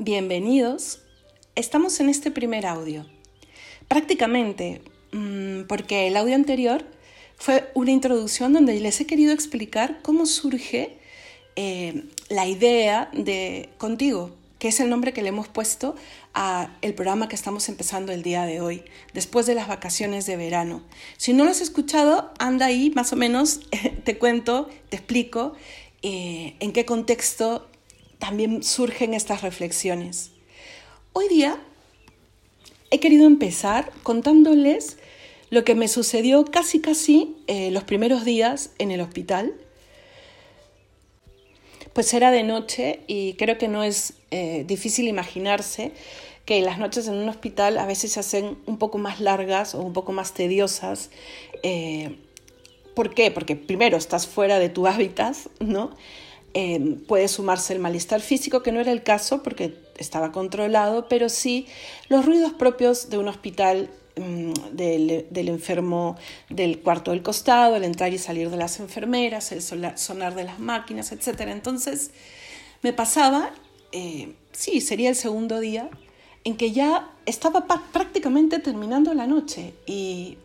bienvenidos. Estamos en este primer audio. Prácticamente, mm, porque el audio anterior fue una introducción donde les he querido explicar cómo surge eh, la idea de Contigo, que es el nombre que le hemos puesto a el programa que estamos empezando el día de hoy, después de las vacaciones de verano. Si no lo has escuchado, anda ahí, más o menos, te cuento, te explico eh, en qué contexto también surgen estas reflexiones. Hoy día he querido empezar contándoles lo que me sucedió casi casi eh, los primeros días en el hospital. Pues era de noche y creo que no es eh, difícil imaginarse que las noches en un hospital a veces se hacen un poco más largas o un poco más tediosas. Eh, ¿Por qué? Porque primero estás fuera de tu hábitat, ¿no? Em, puede sumarse el malestar físico, que no era el caso porque estaba controlado, pero sí los ruidos propios de un hospital em, del, enfermo del cuarto del costado, el entrar y salir de las enfermeras, el sonar de las máquinas, etc. Entonces me pasaba, eh, sí, sería el segundo día, en que ya estaba prácticamente terminando la noche y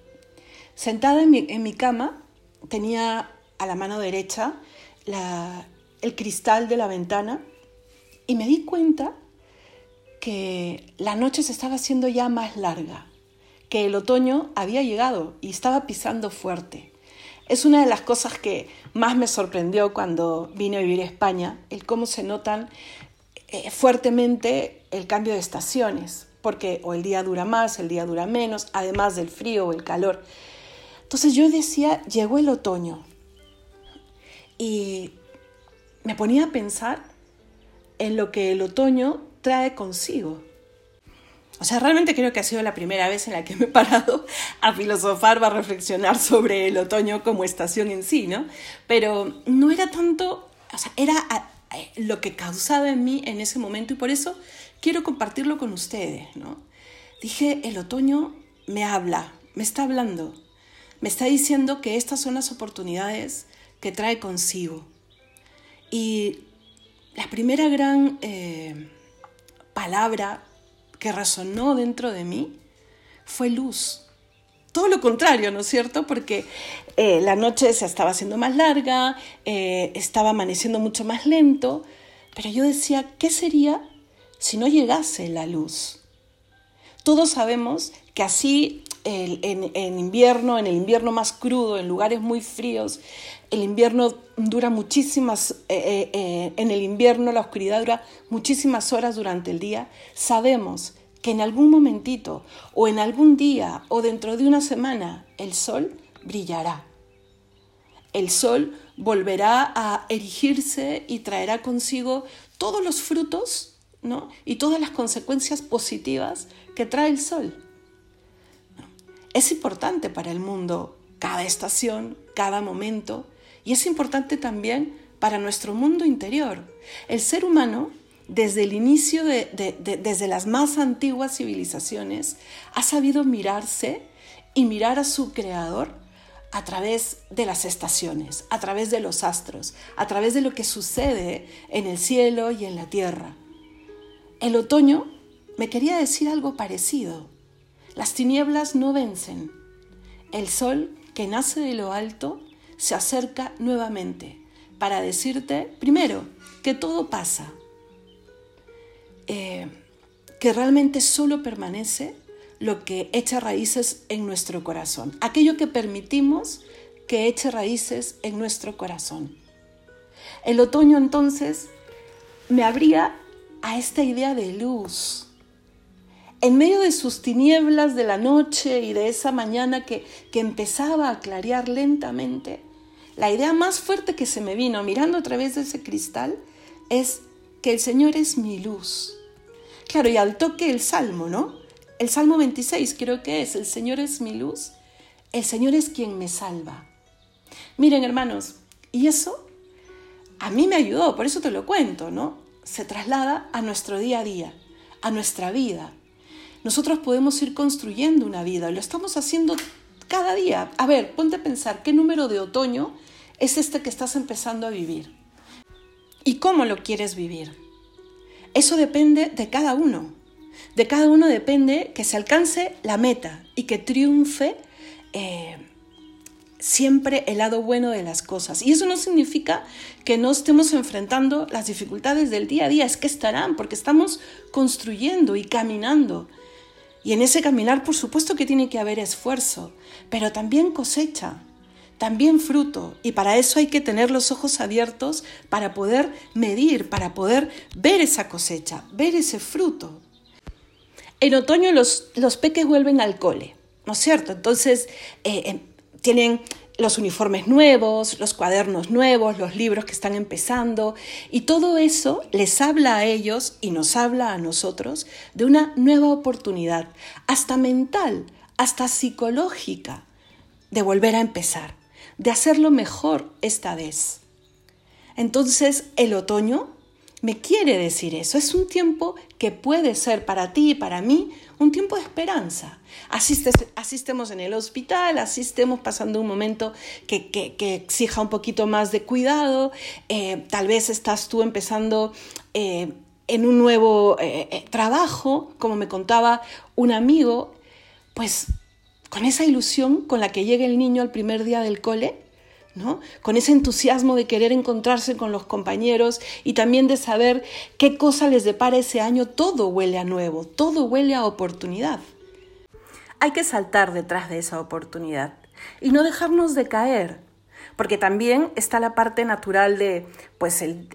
sentada en mi, en mi cama tenía a la mano derecha la, el cristal de la ventana y me di cuenta que la noche se estaba haciendo ya más larga, que el otoño había llegado y estaba pisando fuerte. Es una de las cosas que más me sorprendió cuando vine a vivir a España, el cómo se notan eh, fuertemente el cambio de estaciones, porque o el día dura más, el día dura menos, además del frío o el calor. Entonces yo decía, llegó el otoño. Y me ponía a pensar en lo que el otoño trae consigo. O sea, realmente creo que ha sido la primera vez en la que me he parado a filosofar o a reflexionar sobre el otoño como estación en sí, ¿no? Pero no era tanto, o sea, era lo que causaba en mí en ese momento y por eso quiero compartirlo con ustedes, ¿no? Dije, el otoño me habla, me está hablando, me está diciendo que estas son las oportunidades que trae consigo y la primera gran eh, palabra que resonó dentro de mí fue luz. Todo lo contrario, ¿no es cierto? Porque eh, la noche se estaba haciendo más larga, eh, estaba amaneciendo mucho más lento, pero yo decía, ¿qué sería si no llegase la luz? Todos sabemos que así en, invierno, en el invierno más crudo, en lugares muy fríos, el invierno dura muchísimas, eh, eh, eh, en el invierno la oscuridad dura muchísimas horas durante el día, sabemos que en algún momentito o en algún día o dentro de una semana el sol brillará. El sol volverá a erigirse y traerá consigo todos los frutos ¿no? y todas las consecuencias positivas que trae el sol. Es importante para el mundo cada estación, cada momento, y es importante también para nuestro mundo interior. El ser humano, desde el inicio de, desde las más antiguas civilizaciones, ha sabido mirarse y mirar a su creador a través de las estaciones, a través de los astros, a través de lo que sucede en el cielo y en la tierra. El otoño me quería decir algo parecido. Las tinieblas no vencen. El sol que nace de lo alto se acerca nuevamente para decirte, primero, que todo pasa, eh, que realmente solo permanece lo que echa raíces en nuestro corazón, aquello que permitimos que eche raíces en nuestro corazón. El otoño entonces me abría a esta idea de luz, en medio de sus tinieblas de la noche y de esa mañana que, que empezaba a clarear lentamente, la idea más fuerte que se me vino mirando a través de ese cristal es que el Señor es mi luz. Claro, y al toque el Salmo, ¿no? El Salmo 26 creo que es, el Señor es mi luz, el Señor es quien me salva. Miren hermanos, y eso a mí me ayudó, por eso te lo cuento, ¿no? Se traslada a nuestro día a día, a nuestra vida, nosotros podemos ir construyendo una vida. Lo estamos haciendo cada día. A ver, ponte a pensar, ¿qué número de otoño es este que estás empezando a vivir? ¿Y cómo lo quieres vivir? eso depende de cada uno. De cada uno depende que se alcance la meta y que triunfe eh, siempre el lado bueno de las cosas. Y eso no significa que no estemos enfrentando las dificultades del día a día, es que estarán, porque estamos construyendo y caminando. Y en ese caminar, por supuesto que tiene que haber esfuerzo, pero también cosecha, también fruto. Y para eso hay que tener los ojos abiertos para poder medir, para poder ver esa cosecha, ver ese fruto. En otoño los, los peques vuelven al cole, ¿no es cierto? Entonces, eh, em, tienen los uniformes nuevos, los cuadernos nuevos, los libros que están empezando y todo eso les habla a ellos y nos habla a nosotros de una nueva oportunidad, hasta mental, hasta psicológica, de volver a empezar, de hacerlo mejor esta vez. Entonces el otoño me quiere decir eso. Es un tiempo que puede ser para ti y para mí un tiempo de esperanza. Así, estemos en el hospital, así estemos pasando un momento que, exija un poquito más de cuidado, eh, tal vez estás tú empezando eh, en un nuevo eh, trabajo, como me contaba un amigo, pues con esa ilusión con la que llega el niño al primer día del cole, con ese entusiasmo de querer encontrarse con los compañeros y también de saber qué cosa les depara ese año, todo huele a nuevo, todo huele a oportunidad. Hay que saltar detrás de esa oportunidad y no dejarnos de caer, porque también está la parte natural de, pues el,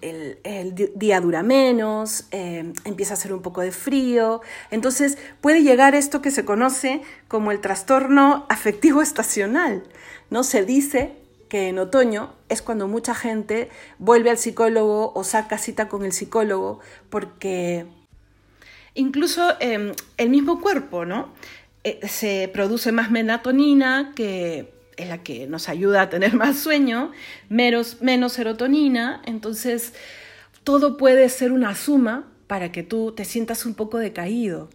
día dura menos, eh, empieza a hacer un poco de frío, entonces puede llegar esto que se conoce como el trastorno afectivo estacional, ¿no? Se dice que en otoño es cuando mucha gente vuelve al psicólogo o saca cita con el psicólogo porque incluso em, el mismo cuerpo, ¿no? Eh, se produce más melatonina que es la que nos ayuda a tener más sueño, menos, menos serotonina, entonces todo puede ser una suma para que tú te sientas un poco decaído.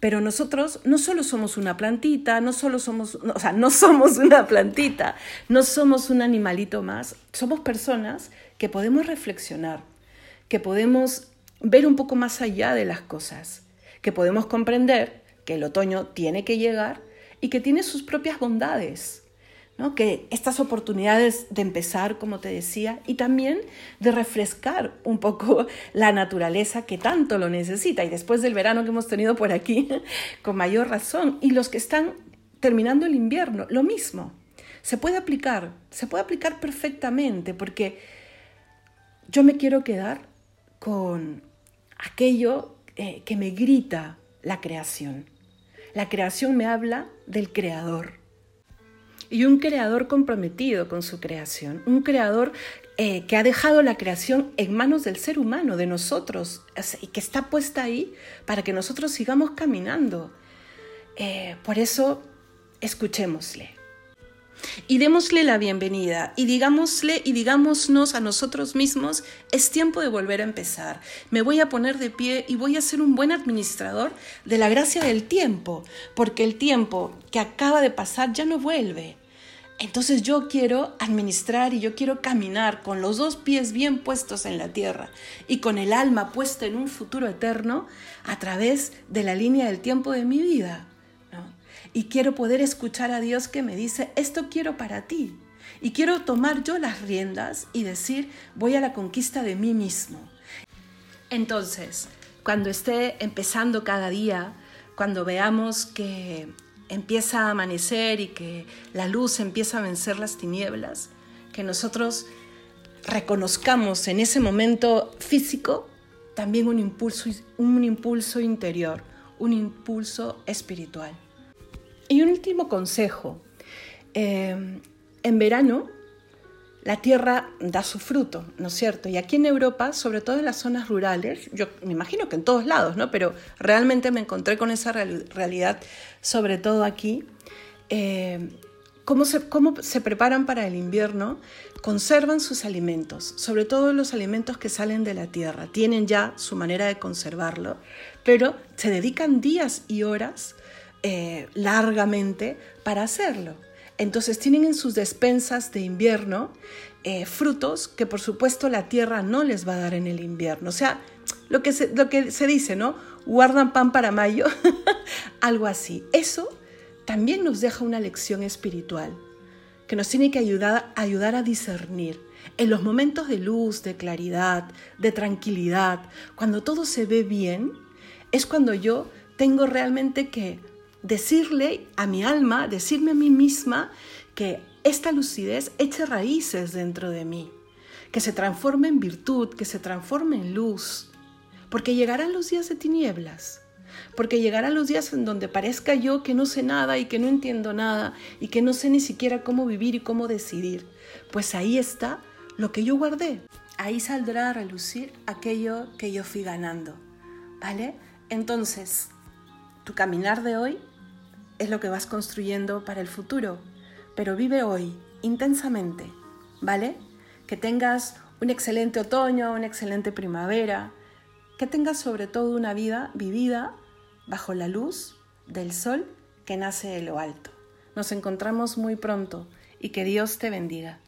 Pero nosotros no solo somos una plantita, no solo somos, o sea, no somos una plantita, no somos un animalito más, somos personas que podemos reflexionar, que podemos ver un poco más allá de las cosas, que podemos comprender que el otoño tiene que llegar y que tiene sus propias bondades que estas oportunidades de empezar, como te decía, y también de refrescar un poco la naturaleza que tanto lo necesita, y después del verano que hemos tenido por aquí, con mayor razón, y los que están terminando el invierno, lo mismo. Se puede aplicar, se puede aplicar perfectamente, porque yo me quiero quedar con aquello eh, que me grita la creación. La creación me habla del creador y un creador comprometido con su creación, un creador eh, que ha dejado la creación en manos del ser humano, de nosotros, y que está puesta ahí para que nosotros sigamos caminando. Eh, por eso, escuchémosle. Y démosle la bienvenida y digámosle y digámonos a nosotros mismos, es tiempo de volver a empezar. Me voy a poner de pie y voy a ser un buen administrador de la gracia del tiempo, porque el tiempo que acaba de pasar ya no vuelve. Entonces yo quiero administrar y yo quiero caminar con los dos pies bien puestos en la tierra y con el alma puesta en un futuro eterno a través de la línea del tiempo de mi vida. Y quiero poder escuchar a Dios que me dice, esto quiero para ti. Y quiero tomar yo las riendas y decir, voy a la conquista de mí mismo. Entonces, cuando esté empezando cada día, cuando veamos que empieza a amanecer y que la luz empieza a vencer las tinieblas, que nosotros reconozcamos en ese momento físico también un impulso, un impulso interior, un impulso espiritual. Y un último consejo. Eh, en verano la tierra da su fruto, ¿no es cierto? Y aquí en Europa, sobre todo en las zonas rurales, yo me imagino que en todos lados, ¿no? Pero realmente me encontré con esa realidad, sobre todo aquí. Eh, ¿cómo, se, ¿Cómo se preparan para el invierno? Conservan sus alimentos, sobre todo los alimentos que salen de la tierra. Tienen ya su manera de conservarlo, pero se dedican días y horas eh, largamente para hacerlo. Entonces tienen en sus despensas de invierno eh, frutos que por supuesto la tierra no les va a dar en el invierno. O sea, lo que se, lo que se dice, ¿no? Guardan pan para mayo, algo así. Eso también nos deja una lección espiritual que nos tiene que ayudar, ayudar a discernir. En los momentos de luz, de claridad, de tranquilidad, cuando todo se ve bien, es cuando yo tengo realmente que decirle a mi alma, decirme a mí misma que esta lucidez eche raíces dentro de mí, que se transforme en virtud, que se transforme en luz, porque llegarán los días de tinieblas, porque llegarán los días en donde parezca yo que no sé nada y que no entiendo nada y que no sé ni siquiera cómo vivir y cómo decidir. Pues ahí está lo que yo guardé. Ahí saldrá a relucir aquello que yo fui ganando. ¿Vale? Entonces, tu caminar de hoy es lo que vas construyendo para el futuro, pero vive hoy intensamente, ¿vale? Que tengas un excelente otoño, una excelente primavera, que tengas sobre todo una vida vivida bajo la luz del sol que nace de lo alto. Nos encontramos muy pronto y que Dios te bendiga.